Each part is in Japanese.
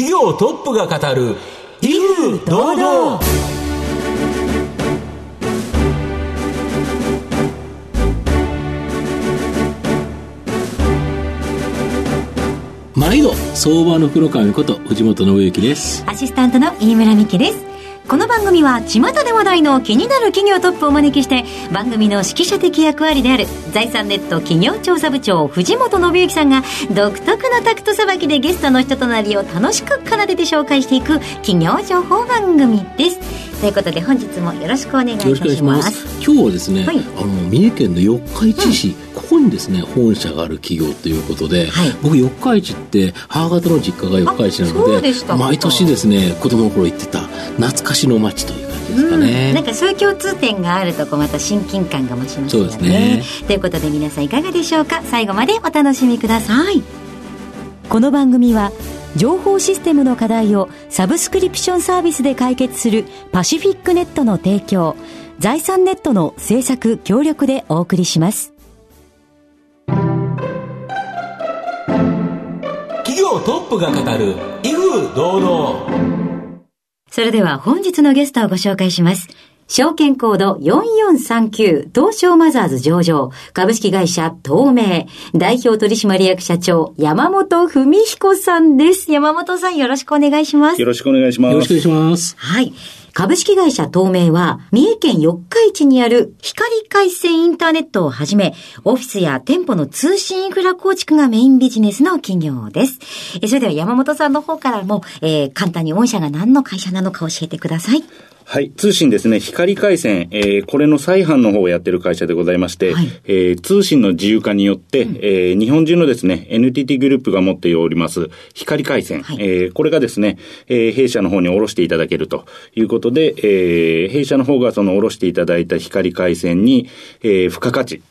企業トップが語る威風堂々。毎度相場の黒髪こと藤本信之です。アシスタントの飯村美希ですこの番組は巷で話題の気になる企業トップをお招きして番組の指揮者的役割である財産ネット企業調査部長藤本信之さんが独特のタクトさばきでゲストの人となりを楽しく奏でて紹介していく企業情報番組です。ということで本日もよろしくお願いいたします。今日はですね、はい。あの三重県の四日市市、ここにですね本社がある企業ということで、はい。僕四日市って母方の実家が四日市なので毎年ですね子供の頃行ってた懐かしの街という感じですかね、なんかそういう共通点があるとこうまた親近感が増しますよね。そうですね。ということで皆さんいかがでしょうか？最後までお楽しみください。この番組は情報システムの課題をサブスクリプションサービスで解決するパシフィックネットの提供財産ネットの制作協力でお送りします業トップが語る威風堂々それでは本日のゲストをご紹介します。証券コード4439東証マザーズ上場株式会社東明代表取締役社長山本文彦さんです。山本さんよろしくお願いしますよ。ろしくお願いします。よろしくお願いしますはい。株式会社東名は、三重県四日市にある光回線インターネットをはじめ、オフィスや店舗の通信インフラ構築がメインビジネスの企業です。えそれでは山本さんの方からも、えー簡単に御社が何の会社なのか教えてください。はい。通信ですね、光回線、えーこれの再販の方をやってる会社でございまして、はい。えー通信の自由化によって、えー日本中のですね、NTT グループが持っております光回線、はい。えーこれがですね、えー弊社の方に下ろしていただけるということで、えー弊社の方がその下ろしていただいた光回線に、えー付加価値、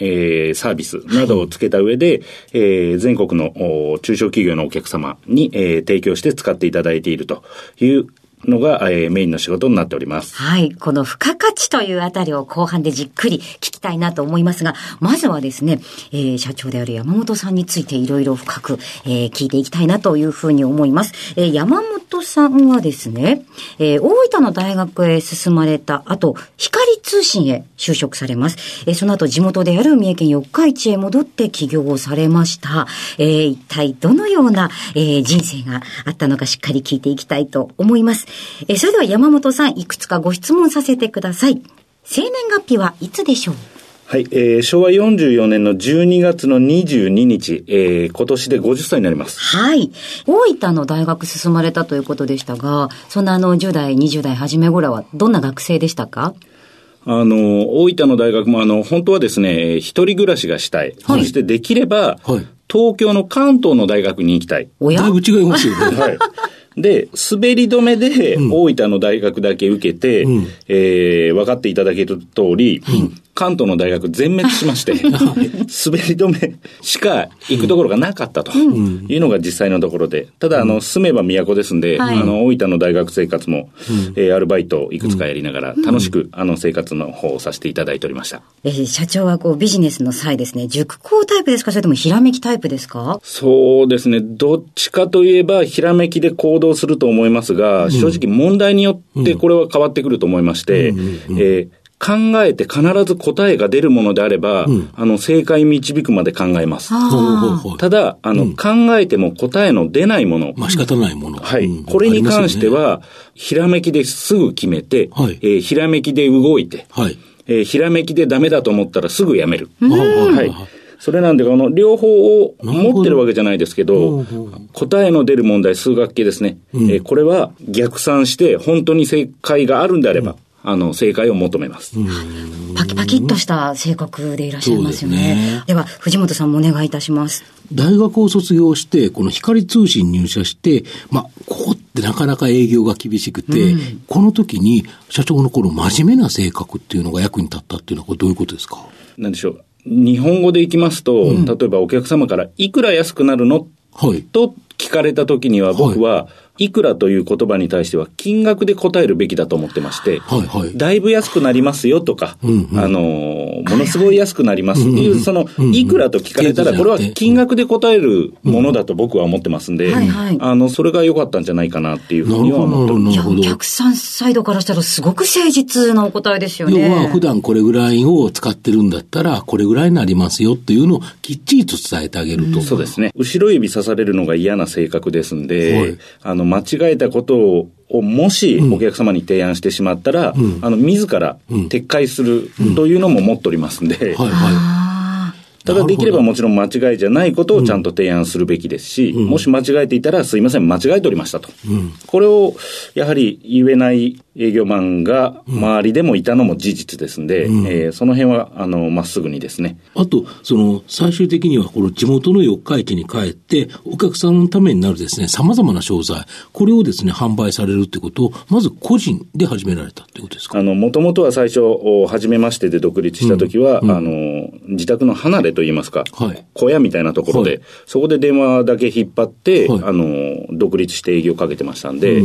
えーサービスなどをつけた上で、えー全国のお中小企業のお客様に、えー提供して使っていただいているというのが、えーメインの仕事になっております。はい。この付加価値というあたりを後半でじっくり聞きたいなと思いますが、まずはですね、えー社長である山本さんについていろいろ深く、えー聞いていきたいなというふうに思います。えー山本さんはですね、えー大分の大学へ進まれた後、光通信へ就職されます。えーその後地元である三重県四日市へ戻って起業をされました。えー一体どのような、えー人生があったのかしっかり聞いていきたいと思います。えーそれでは山本さん、いくつかご質問させてください。生年月日はいつでしょう？はい、えー昭和44年の12月の22日、えー今年で50歳になります。はい。大分の大学進まれたということでしたが、そんなあの10代、20代初め頃はどんな学生でしたか？あの、大分の大学も、あの、本当はですね、一人暮らしがしたい。はいそしてできれば、はい東京の関東の大学に行きたい。おや？だいぶ違いますよね はい。で、滑り止めで大分の大学だけ受けて、うん。えー分かっていただける通り、関東の大学全滅しまして、滑り止めしか行くところがなかったというのが実際のところで、ただ、あの、住めば都ですんで、はい。あの、大分の大学生活も、えーアルバイトをいくつかやりながら、楽しく、あの、生活の方をさせていただいておりました。えー社長はこうビジネスの際ですね、熟考タイプですか？それともひらめきタイプですか？そうですね。どっちかといえば、ひらめきで行動すると思いますが、正直問題によってこれは変わってくると思いまして、えー考えて必ず答えが出るものであれば、あの、正解導くまで考えます。ほうほうほうただ、あの、考えても答えの出ないもの、まあ仕方ないもの。はい、うん。これに関して、は、ひらめきですぐ決めて、はい。えーひらめきで動いて、えーひらめきでダメだと思ったらすぐやめる。はい。それなんで、あの、両方を持ってるわけじゃないですけど、答えの出る問題、数学系ですね。えーこれは逆算して、本当に正解があるんであれば、あの、正解を求めます。パキパキっとした性格でいらっしゃいますよね。ねでは、藤本さんもお願いいたします。大学を卒業して、この光通信入社して、まあ、ここってなかなか営業が厳しくて、この時に社長の頃真面目な性格っていうのが役に立ったっていうのはこれどういうことですか？なんでしょう。日本語でいきますと、例えばお客様からいくら安くなるの？はい。と聞かれた時には僕は、いくらという言葉に対しては金額で答えるべきだと思ってまして、はいはい。だいぶ安くなりますよとか、うんうんあのー、ものすごい安くなりますっていう、その、いくらと聞かれたら、これは金額で答えるものだと僕は思ってますんで、はいはいあの、それが良かったんじゃないかなっていうふうには思っております。おなるほど。客さんサイドからしたらすごく誠実なお答えですよ要ね。は普段これぐらいを使ってるんだったら、これぐらいになりますよっていうのをきっちりと伝えてあげると。そうですね。後ろ指さされるのが嫌な性格ですんで、はいあの、間違えたことを、もしお客様に提案してしまったら、あの、自ら撤回するというのも持っておりますんで、はいはあ ただできればもちろん間違いじゃないことをちゃんと提案するべきですし、もし間違えていたらすいません、間違えておりましたと。これをやはり言えない営業マンが周りでもいたのも事実ですんで、えーその辺は、あの、まっすぐにですね、い。あと、その、最終的にはこの地元の四日市に帰って、お客さんのためになるですね、様々な商材、これをですね、販売されるってことを、まず個人で始められたってことですか？あの、もともとは最初、お初めましてで独立した時は、あの、自宅の離れといいますか、はい。小屋みたいなところで、はい。そこで電話だけ引っ張って、はい。あの、独立して営業かけてましたんで、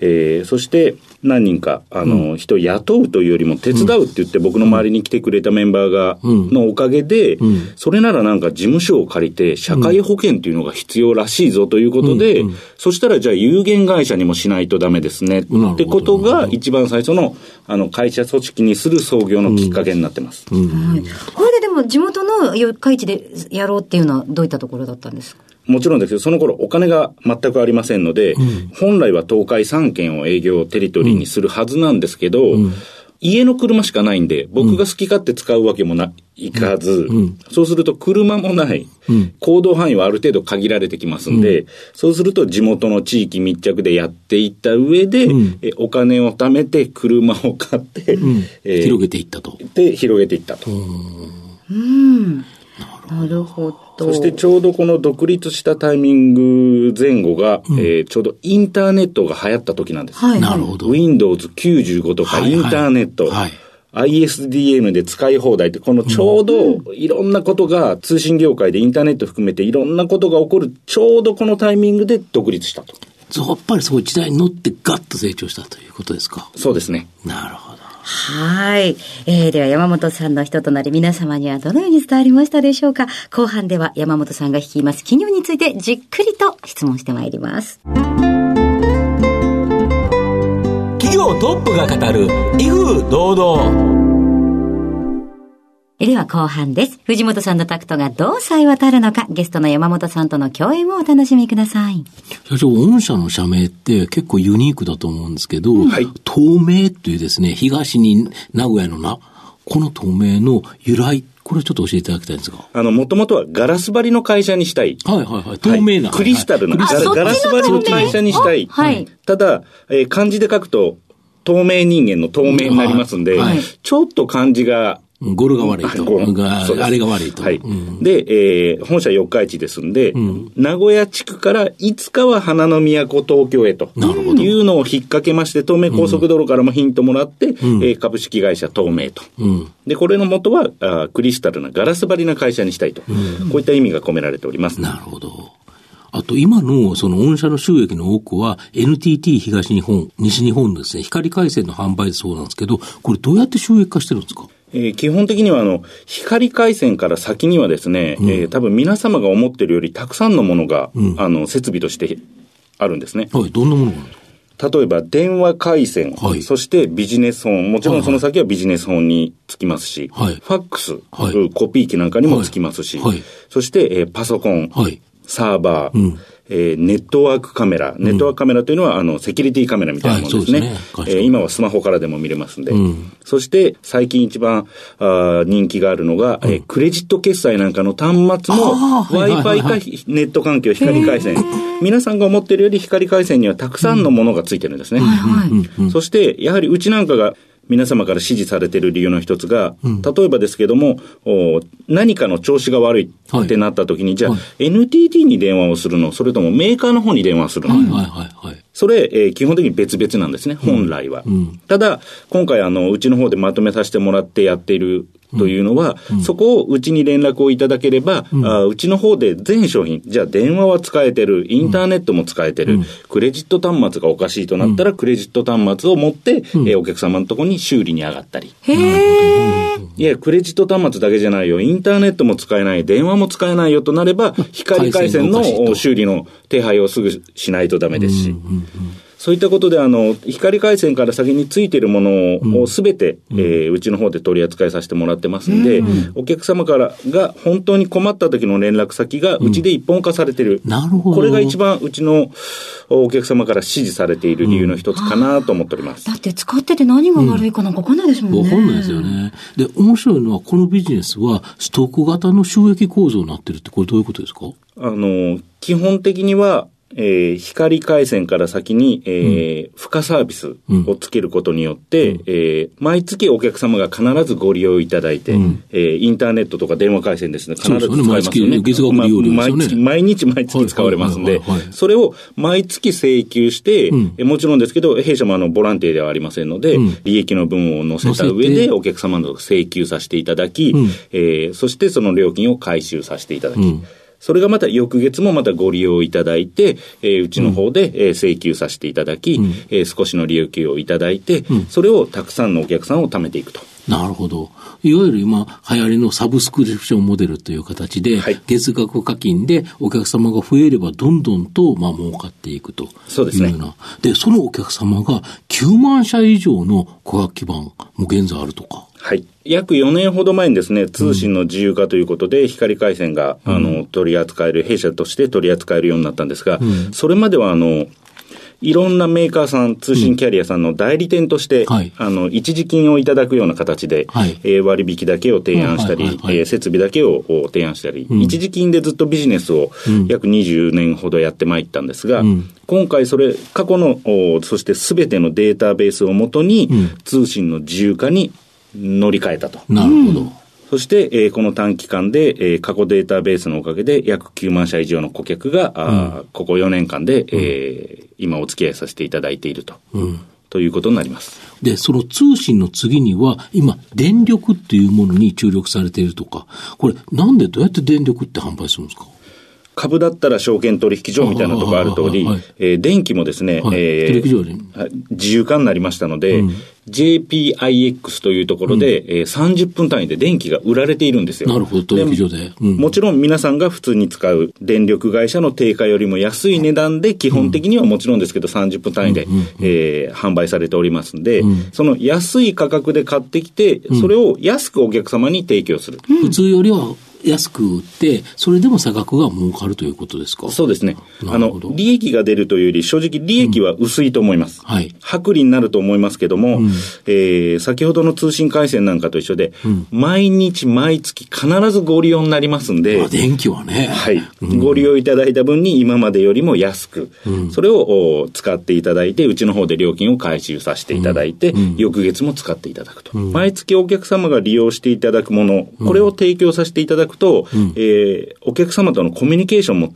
えーそして何人か、あの、人を雇うというよりも手伝うって言って僕の周りに来てくれたメンバーが、のおかげで、それならなんか事務所を借りて、社会保険っていうのが必要らしいぞということで、そしたらじゃあ有限会社にもしないとダメですね、ってことが一番最初の、あの、会社組織にする創業のきっかけになってます。あ。はい。これででも地元の四日市でやろうっていうのはどういったところだったんですか？もちろんですけど、その頃お金が全くありませんので、本来は東海3県を営業テリトリーにするはずなんですけど、家の車しかないんで、僕が好き勝手使うわけもないかず、そうすると車もない、行動範囲はある程度限られてきますんで、そうすると地元の地域密着でやっていった上で、えお金を貯めて車を買って、えー広げていったと。で広げていったと。なるほど。そしてちょうどこの独立したタイミング前後が、えーちょうどインターネットが流行った時なんです。はい。なるほど。Windows 95とかはいはいインターネット、はい ISDN で使い放題って、このちょうどいろんなことが通信業界でインターネット含めていろんなことが起こる、ちょうどこのタイミングで独立したと。そうやっぱりそういう時代に乗ってガッと成長したということですか？そうですね。なるほど。はい。えー、では山本さんの人となり皆様にはどのように伝わりましたでしょうか？後半では山本さんが率います企業についてじっくりと質問してまいります。企業トップが語る威風堂々えでは後半です。藤本さんのタクトがどうさえ渡るのか、ゲストの山本さんとの共演をお楽しみください。社長、御社の社名って結構ユニークだと思うんですけど、はい東名っていうですね、東に名古屋のな、この東名の由来、これちょっと教えていただきたいんですが。あの、もともとはガラス張りの会社にしたい。はいはいはい。透明な。はいクリスタルな、はいガラそっちのガラス張りの会社にしたい。あはいただ、えー漢字で書くと、透明人間の透明になりますんで、はいちょっと漢字が、うん語呂が悪いと。あれが悪いと。はい。うんで、えー本社四日市ですんで、名古屋地区からいつかは花の都東京へというのを引っ掛けまして、東名高速道路からもヒントもらって、えー株式会社東名と。うん。で、これの元はあークリスタルなガラス張りな会社にしたいと。こういった意味が込められております。なるほど。あと今のその御社の収益の多くは NTT 東日本、西日本のですね、光回線の販売でそうなんですけど、これどうやって収益化してるんですか？えー基本的にはあの、光回線から先にはですね、えー多分皆様が思ってるよりたくさんのものが、あの、設備としてあるんですね。はい、どんなものがあるんですか？例えば電話回線、はい。そしてビジネス本、もちろんその先はビジネス本につきますし、はい。ファックス、はい。うんコピー機なんかにもつきますし、そして、えーパソコン、はい。サーバー、うんえーネットワークカメラ、ネットワークカメラというのは、あの、セキュリティカメラみたいなものですね。はいすねえー今はスマホからでも見れますんで。うんそして、最近一番あー人気があるのが、えークレジット決済なんかの端末も、Wi-Fi かネット環境、光回線。皆さんが思ってるより光回線にはたくさんのものがついてるんですね。はい。そして、やはりうちなんかが皆様から支持されている理由の一つが、例えばですけども、お何かの調子が悪いってなった時に、じゃあ、はい。NTT に電話をするの、それともメーカーの方に電話するの、はいはいはいはい。それ、えー基本的に別々なんですね、本来は。ただ、今回、あの、うちの方でまとめさせてもらってやっているというのは、そこをうちに連絡をいただければ、うあうちの方で全商品、じゃあ電話は使えてる、インターネットも使えてる、クレジット端末がおかしいとなったら、クレジット端末を持って、えーお客様のところに修理に上がったり。いや、クレジット端末だけじゃないよ。インターネットも使えない、電話も使えないよとなれば、光回線の修理の手配をすぐしないとダメですし。そういったことで、あの、光回線から先についているものをすべて、えーうちの方で取り扱いさせてもらってますんで、お客様からが本当に困った時の連絡先がうちで一本化されてる。なるほどこれが一番うちのお客様から支持されている理由の一つかなと思っております。だって使ってて何が悪いかなんかわかんないですもんね。わかんないですよね。で、面白いのは、このビジネスは、ストック型の収益構造になってるって、これどういうことですか？あの、基本的には、えー光回線から先に、えー付加サービスをつけることによって、えー毎月お客様が必ずご利用いただいて、えーインターネットとか電話回線ですね、必ず使いますよね。月月額利用料ですよね。ま毎日毎月使われますんでそれを毎月請求して、ん。えーもちろんですけど、弊社もあの、ボランティアではありませんので、うん。利益の分を載せた上で、お客様の請求させていただき、ん。えーそしてその料金を回収させていただき、うんそれがまた翌月もまたご利用いただいて、えーうちの方で、えー請求させていただき、えー少しの利益をいただいて、それをたくさんのお客さんを貯めていくと。なるほど。いわゆる今、流行りのサブスクリプションモデルという形で、はい月額課金でお客様が増えればどんどんと、まあ、儲かっていくというよそうですねうな。で、そのお客様が9万社以上の顧客基盤も現在あるとか。はい。約4年ほど前にですね、通信の自由化ということで、光回線が、あの、取り扱える、弊社として取り扱えるようになったんですが、それまでは、あの、いろんなメーカーさん、通信キャリアさんの代理店として、はい。あの、一時金をいただくような形で、はい。えー割引だけを提案したり、はいはいはいえー設備だけをお提案したり、一時金でずっとビジネスを約20年ほどやってまいったんですが、ん。今回それ、過去の、おそしてすべてのデータベースをもとに、通信の自由化に乗り換えたと。なるほど。そして、えーこの短期間で、えー過去データベースのおかげで約9万社以上の顧客が、あーここ4年間で、えー今お付き合いさせていただいていると、ということになります。で、その通信の次には、今、電力っていうものに注力されているとか、これ、なんでどうやって電力って販売するんですか？株だったら証券取引所みたいなところある通りえー電気もですね、はい。え自由化になりましたので、JPIX というところで、えー30分単位で電気が売られているんですよ。なるほど、取引所で。うん。もちろん皆さんが普通に使う電力会社の定価よりも安い値段で基本的にはもちろんですけど30分単位で、えー販売されておりますんで、その安い価格で買ってきて、それを安くお客様に提供する。普通よりは安く売って、それでも差額が儲かるということですか？そうですね。あの利益が出るというより、正直利益は薄いと思います。はい。薄利になると思いますけども、えー先ほどの通信回線なんかと一緒で、毎日毎月必ずご利用になりますんで、まあ、電気はね。はい。ご利用いただいた分に今までよりも安く、それをお使っていただいて、うちの方で料金を回収させていただいて、翌月も使っていただくと、毎月お客様が利用していただくもの、これを提供させていただくと、えーお客様とのコミュニケーションも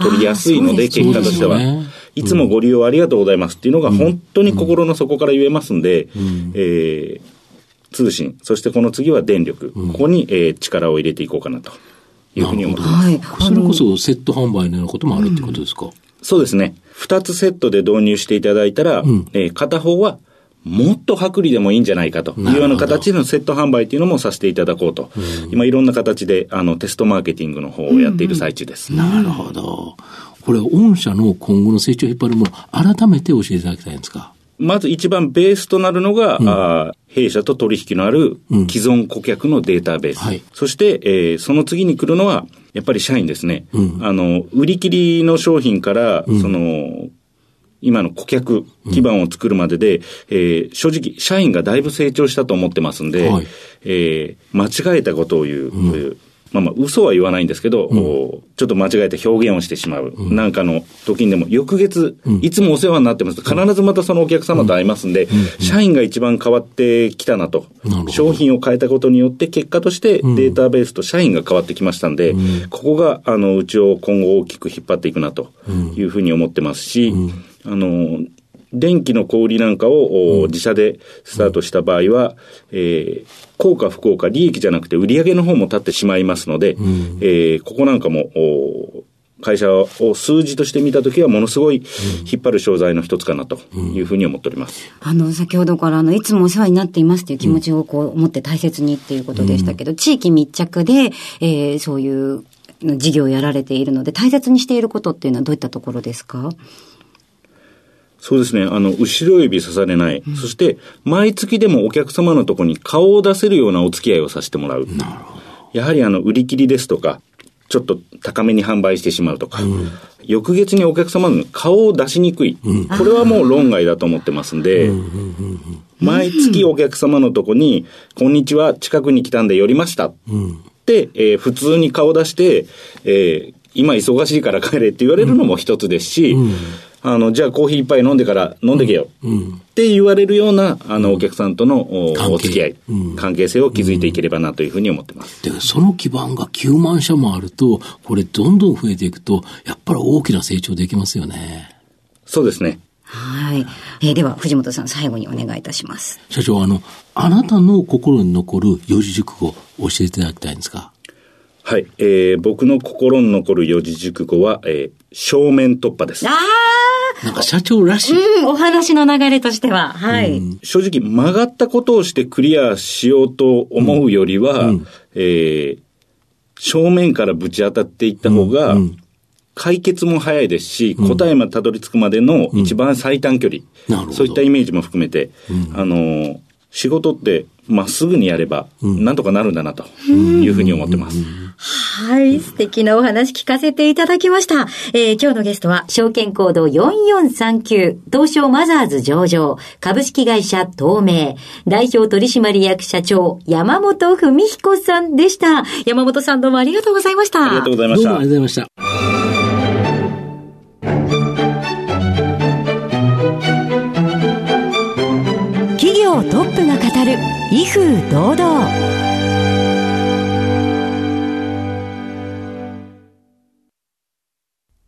取りやすいので、結果としては。ねいつもご利用ありがとうございますっていうのが本当に心の底から言えますんで、えー通信、そしてこの次は電力、ここに、えー力を入れていこうかなというふうに思ってます。はい。それこそセット販売のようなこともあるってことですか、そうですね。二つセットで導入していただいたら、えー片方はもっと薄利でもいいんじゃないかというような形でのセット販売というのもさせていただこうと。今いろんな形であのテストマーケティングの方をやっている最中です。なるほど。これ、御社の今後の成長を引っ張るもの、改めて教えていただきたいんですか？まず一番ベースとなるのが、あー弊社と取引のある既存顧客のデータベース。はいそして、えーその次に来るのは、やっぱり社員ですね。あの、売り切りの商品から、その、今の顧客基盤を作るまでで、えー正直、社員がだいぶ成長したと思ってますんで、はい。えー間違えたことを言う、まあまあ、嘘は言わないんですけど、おちょっと間違えた表現をしてしまう。なんかの時にでも、翌月、いつもお世話になってます。必ずまたそのお客様と会いますんで、社員が一番変わってきたなと。な商品を変えたことによって、結果としてデータベースと社員が変わってきましたんで、ここが、あの、うちを今後大きく引っ張っていくなというふうに思ってますし、あの、電気の小売りなんかを、自社でスタートした場合は、えー、効果不効果、利益じゃなくて売上の方も立ってしまいますので、えーここなんかも、お会社を数字として見たときはものすごい引っ張る商材の一つかなというふうに思っております。あの、先ほどから、あの、いつもお世話になっていますという気持ちをこう、持って大切にっていうことでしたけど、地域密着で、えーそういう事業をやられているので、大切にしていることっていうのはどういったところですか？そうですね。あの、後ろ指刺されない。そして、毎月でもお客様のところに顔を出せるようなお付き合いをさせてもらう。やはりあの、売り切りですとか、ちょっと高めに販売してしまうとか、翌月にお客様の顔を出しにくい。これはもう論外だと思ってますんで、毎月お客様のとこに、こんにちは、近くに来たんで寄りました。って、えー普通に顔出して、えー今忙しいから帰れって言われるのも一つですし、あの、じゃあコーヒー一杯飲んでから飲んでけよ。って言われるような、あの、お客さんとのお関係お付き合い、関係性を築いていければなというふうに思ってます。で、その基盤が9万社もあると、これどんどん増えていくと、やっぱり大きな成長できますよね。そうですね。はい。えーでは、藤本さん、最後にお願いいたします。社長、あの、あなたの心に残る四字熟語、教えていただきたいんですかはい。えー僕の心に残る四字熟語は、えー正面突破です。あなんか社長らしい。ーうん、お話の流れとしては、はい。正直曲がったことをしてクリアしようと思うよりは、えー正面からぶち当たっていった方が、解決も早いですし、答えまでたどり着くまでの一番最短距離、なるほど。そういったイメージも含めて、あのー仕事ってまっすぐにやれば、なんとかなるんだなというふうに思ってます。はい。素敵なお話聞かせていただきました。えー今日のゲストは、証券コード4439、東証マザーズ上場、株式会社東明、代表取締役社長、山本文彦さんでした。山本さんどうもありがとうございました。ありがとうございましたどうもあり。がとうございました。企業トップが語る威風堂々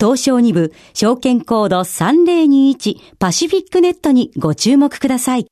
東証2部証券コード3021パシフィックネットにご注目ください。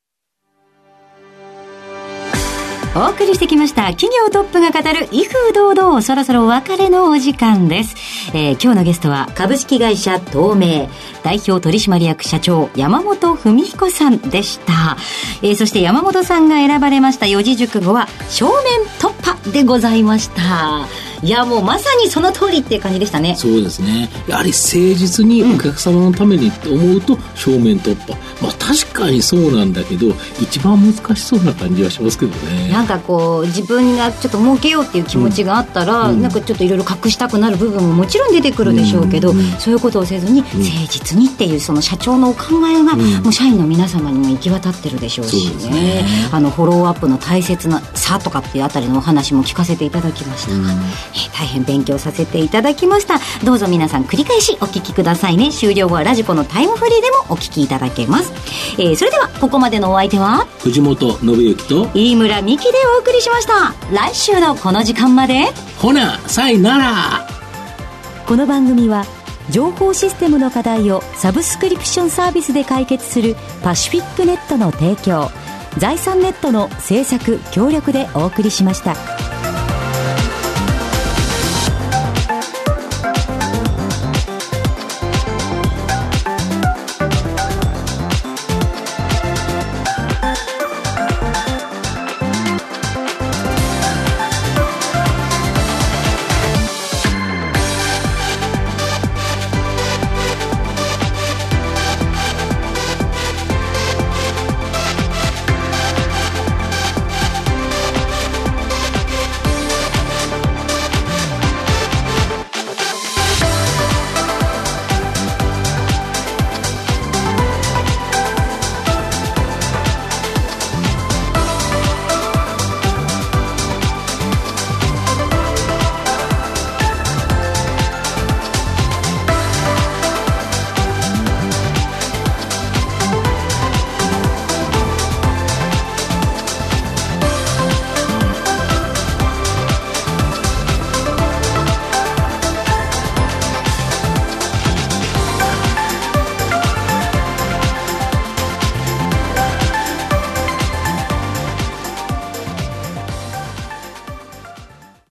お送りしてきました企業トップが語る威風堂々そろそろお別れのお時間です、えー今日のゲストは株式会社東明代表取締役社長山本文彦さんでした、えーそして山本さんが選ばれました四字熟語は正面突破でございました。いやもうまさにその通りっていう感じでしたね。そうですね。やはり誠実にお客様のためにって思うと正面突破。まあ確かにそうなんだけど、一番難しそうな感じはしますけどね。なんかこう自分がちょっと儲けようっていう気持ちがあったら、なんかちょっといろいろ隠したくなる部分ももちろん出てくるでしょうけど、そういうことをせずに誠実にっていうその社長のお考えが、もう社員の皆様にも行き渡ってるでしょうしね。ね。あのフォローアップの大切な差とかっていうあたりのお話も聞かせていただきました。が、えー大変勉強させていただきました。どうぞ皆さん繰り返しお聞きくださいね。終了後はラジコのタイムフリーでもお聞きいただけます、えーそれではここまでのお相手は藤本信之と、飯村美希でお送りしました。来週のこの時間まで。ほな、さいなら。この番組は情報システムの課題をサブスクリプションサービスで解決するパシフィックネットの提供財産ネットの制作協力でお送りしました。